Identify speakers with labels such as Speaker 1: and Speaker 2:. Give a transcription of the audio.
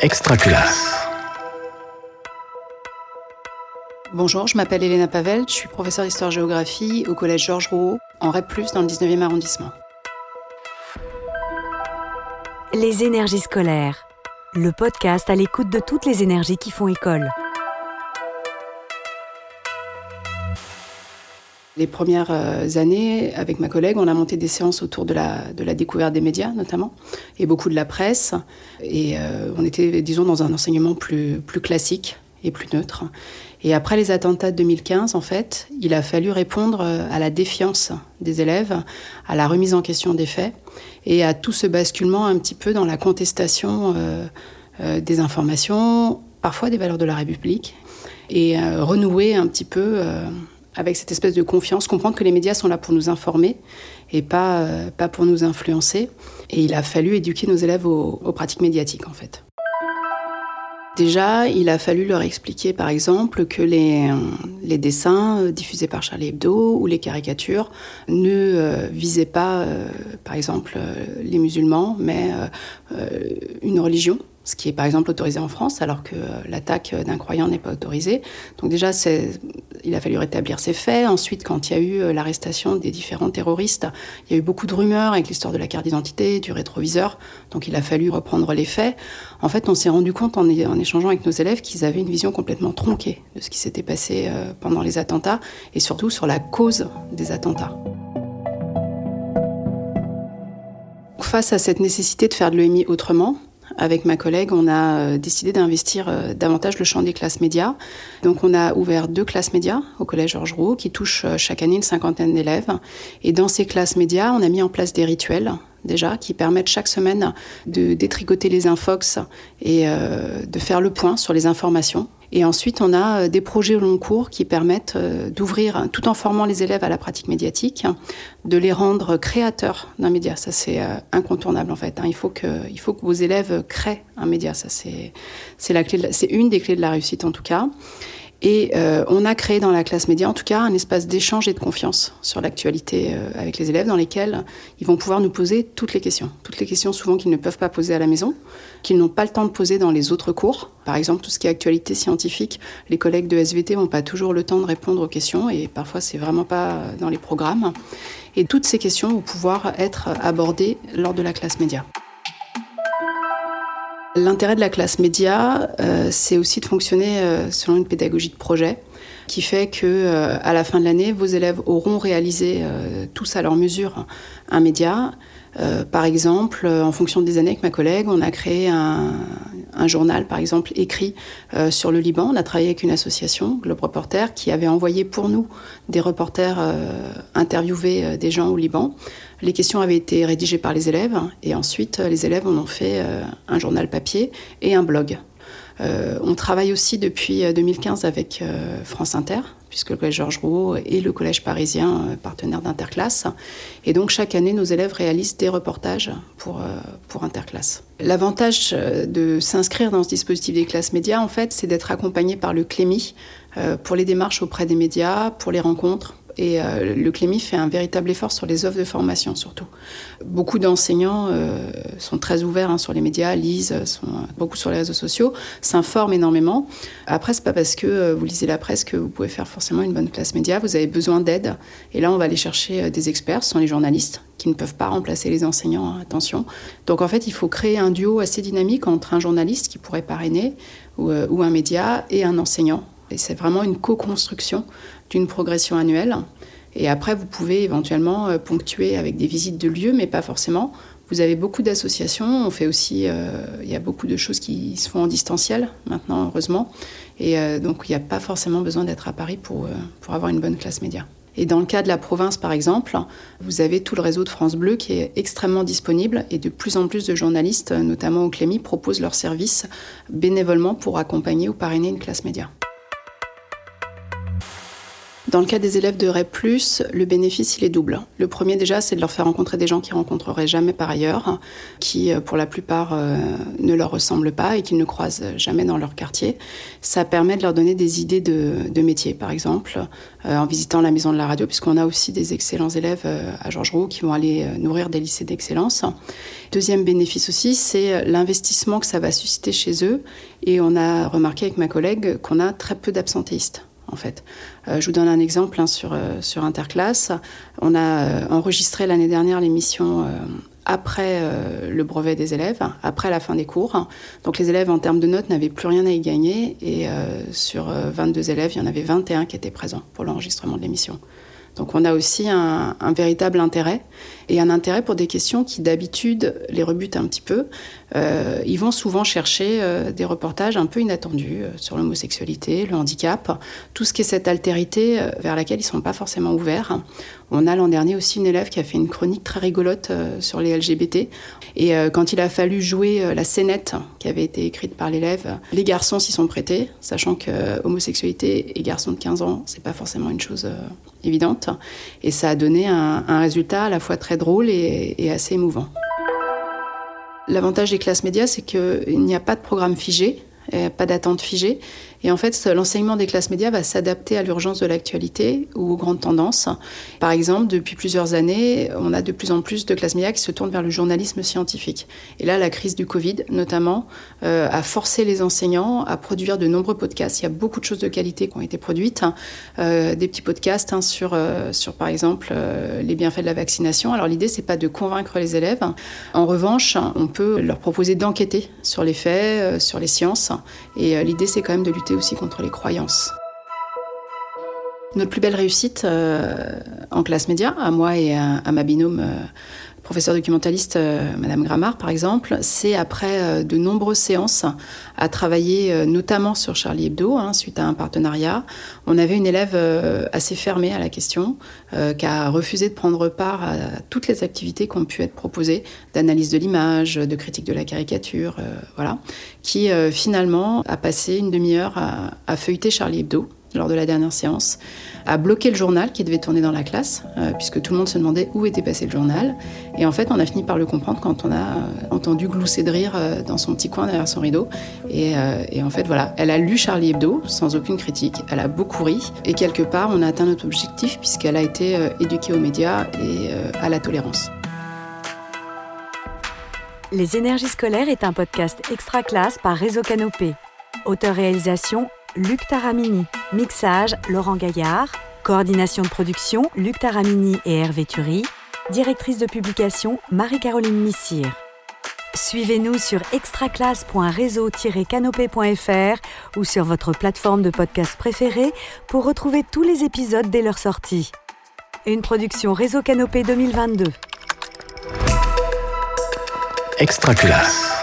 Speaker 1: Extra classe.
Speaker 2: Bonjour, je m'appelle Elena Pavel, je suis professeure d'histoire-géographie au collège Georges Rouault, en REP+, dans le 19e arrondissement.
Speaker 3: Les énergies scolaires, le podcast à l'écoute de toutes les énergies qui font école.
Speaker 2: Les premières euh, années, avec ma collègue, on a monté des séances autour de la, découverte des médias, notamment, et beaucoup de la presse. Et euh, on était, disons, dans un enseignement plus, plus classique et plus neutre. Et après les attentats de 2015, en fait, il a fallu répondre euh, à la défiance des élèves, à la remise en question des faits et à tout ce basculement un petit peu dans la contestation des informations, parfois des valeurs de la République, et renouer un petit peu avec cette espèce de confiance, comprendre que les médias sont là pour nous informer et pas, euh, pas pour nous influencer. Et il a fallu éduquer nos élèves aux, pratiques médiatiques, en fait. Déjà, il a fallu leur expliquer, par exemple, que les, les dessins euh, diffusés par Charlie Hebdo ou les caricatures ne euh, visaient pas, par exemple, les musulmans, mais une religion ce qui est par exemple autorisé en France, alors que euh, l'attaque d'un croyant n'est pas autorisée. Donc déjà, il a fallu rétablir ces faits. Ensuite, quand il y a eu euh, l'arrestation des différents terroristes, il y a eu beaucoup de rumeurs avec l'histoire de la carte d'identité, du rétroviseur. Donc il a fallu reprendre les faits. En fait, on s'est rendu compte en, échangeant avec nos élèves qu'ils avaient une vision complètement tronquée de ce qui s'était passé euh, pendant les attentats et surtout sur la cause des attentats. Face à cette nécessité de faire de l'EMI autrement, avec ma collègue, on a euh, décidé d'investir euh, davantage le champ des classes médias. Donc on a ouvert deux classes médias au collège Georges Rouault qui touchent euh, chaque année une cinquantaine d'élèves. Et dans ces classes médias, on a mis en place des rituels déjà qui permettent chaque semaine de détricoter les infox et de faire le point sur les informations et ensuite, on a euh, des projets au long cours qui permettent euh, d'ouvrir, tout en formant les élèves à la pratique médiatique, de les rendre créateurs d'un média. Ça, c'est euh, incontournable en fait. Hein. Il faut que, il faut que vos élèves créent un média. Ça, c'est une des clés de la réussite en tout cas. Et euh, on a créé dans la classe média, en tout cas, un espace d'échange et de confiance sur l'actualité euh, avec les élèves, dans lesquels ils vont pouvoir nous poser toutes les questions. Toutes les questions souvent qu'ils ne peuvent pas poser à la maison, qu'ils n'ont pas le temps de poser dans les autres cours. Par exemple, tout ce qui est actualité scientifique, les collègues de SVT n'ont pas toujours le temps de répondre aux questions, et parfois c'est vraiment pas dans les programmes. Et toutes ces questions vont pouvoir être abordées lors de la classe média. L'intérêt de la classe média, euh, c'est aussi de fonctionner euh, selon une pédagogie de projet qui fait que euh, à la fin de l'année, vos élèves auront réalisé tous à leur mesure un média. Par exemple, en fonction des années avec ma collègue, on a créé un, journal, par exemple, écrit sur le Liban. On a travaillé avec une association, Globe Reporter, qui avait envoyé pour nous des reporters interviewer des gens au Liban. Les questions avaient été rédigées par les élèves et ensuite les élèves en ont fait euh, un journal papier et un blog. Euh, on travaille aussi depuis 2015 euh, avec France Inter, puisque le Collège Georges Rouault est le collège parisien partenaire d'Interclasse. Et donc chaque année, nos élèves réalisent des reportages pour, pour Interclasse. L'avantage de s'inscrire dans ce dispositif des classes médias, en fait, c'est d'être accompagné par le CLEMI pour les démarches auprès des médias, pour les rencontres, et euh, le Clémy fait un véritable effort sur les offres de formation surtout. Beaucoup d'enseignants euh, sont très ouverts hein, sur les médias, lisent, sont beaucoup sur les réseaux sociaux, s'informent énormément. Après, c'est pas parce que euh, vous lisez la presse que vous pouvez faire forcément une bonne classe média. Vous avez besoin d'aide. Et là, on va aller chercher des experts, ce sont les journalistes qui ne peuvent pas remplacer les enseignants, hein, attention. Donc en fait, il faut créer un duo assez dynamique entre un journaliste qui pourrait parrainer ou un média et un enseignant. Et c'est vraiment une co-construction d'une progression annuelle. Et après, vous pouvez éventuellement euh, ponctuer avec des visites de lieux, mais pas forcément. Vous avez beaucoup d'associations. On fait aussi, euh, il y a beaucoup de choses qui se font en distanciel maintenant, heureusement. Et euh, donc, il n'y a pas forcément besoin d'être à Paris pour, pour avoir une bonne classe média. Et dans le cas de la province, par exemple, vous avez tout le réseau de France Bleu qui est extrêmement disponible et de plus en plus de journalistes, notamment au Clémy, proposent leurs services bénévolement pour accompagner ou parrainer une classe média. Dans le cas des élèves de REP+, le bénéfice, il est double. Le premier, déjà, c'est de leur faire rencontrer des gens qu'ils rencontreraient jamais par ailleurs, qui, euh, pour la plupart, euh, ne leur ressemblent pas et qu'ils ne croisent jamais dans leur quartier. Ça permet de leur donner des idées de, de métier, par exemple, euh, en visitant la maison de la radio, puisqu'on a aussi des excellents élèves à Georges Roux qui vont aller nourrir des lycées d'excellence. Deuxième bénéfice aussi, c'est l'investissement que ça va susciter chez eux. Et on a remarqué avec ma collègue qu'on a très peu d'absentéistes en fait. Euh, je vous donne un exemple hein, sur, euh, sur Interclasse. On a euh, enregistré l'année dernière l'émission après le brevet des élèves, après la fin des cours. Donc les élèves, en termes de notes, n'avaient plus rien à y gagner. Et sur 22 élèves, il y en avait 21 qui étaient présents pour l'enregistrement de l'émission. Donc on a aussi un, véritable intérêt et un intérêt pour des questions qui d'habitude les rebutent un petit peu. Euh, ils vont souvent chercher euh, des reportages un peu inattendus euh, sur l'homosexualité, le handicap, tout ce qui est cette altérité vers laquelle ils ne sont pas forcément ouverts. On a l'an dernier aussi une élève qui a fait une chronique très rigolote sur les LGBT. Et quand il a fallu jouer la scénette qui avait été écrite par l'élève, les garçons s'y sont prêtés, sachant que homosexualité et garçons de 15 ans, c'est pas forcément une chose évidente. Et ça a donné un, résultat à la fois très drôle et assez émouvant. L'avantage des classes médias, c'est qu'il n'y a pas de programme figé, pas d'attente figée. Et en fait, l'enseignement des classes médias va s'adapter à l'urgence de l'actualité ou aux grandes tendances. Par exemple, depuis plusieurs années, on a de plus en plus de classes médias qui se tournent vers le journalisme scientifique. Et là, la crise du Covid, notamment, euh, a forcé les enseignants à produire de nombreux podcasts. Il y a beaucoup de choses de qualité qui ont été produites. Euh, des petits podcasts hein, sur, euh, sur, par exemple, les bienfaits de la vaccination. Alors l'idée, c'est pas de convaincre les élèves. En revanche, on peut leur proposer d'enquêter sur les faits, sur les sciences. Et l'idée, c'est quand même de lutter aussi contre les croyances. Notre plus belle réussite euh, en classe média, à moi et à, ma binôme euh, professeur documentaliste, euh, Madame Grammar par exemple, c'est après de nombreuses séances à travailler notamment sur Charlie Hebdo, hein, suite à un partenariat. On avait une élève assez fermée à la question, qui a refusé de prendre part à toutes les activités qui ont pu être proposées, d'analyse de l'image, de critique de la caricature, voilà, qui finalement a passé une demi-heure à feuilleter Charlie Hebdo lors de la dernière séance, a bloqué le journal qui devait tourner dans la classe, euh, puisque tout le monde se demandait où était passé le journal. Et en fait, on a fini par le comprendre quand on a euh, entendu glousser de rire euh, dans son petit coin derrière son rideau. Et, et, en fait, voilà, elle a lu Charlie Hebdo sans aucune critique, elle a beaucoup ri, et quelque part, on a atteint notre objectif puisqu'elle a été éduquée aux médias et à la tolérance.
Speaker 3: Les énergies scolaires est un podcast extra classe par Réseau Canopé. Auteur-réalisation Luc Taramini. Mixage, Laurent Gaillard. Coordination de production, Luc Taramini et Hervé Thury. Directrice de publication, Marie-Caroline Missire. Suivez-nous sur extraclasse.réseau-canopé.fr ou sur votre plateforme de podcast préférée pour retrouver tous les épisodes dès leur sortie. Une production Réseau Canopé 2022.
Speaker 1: Extraclasse.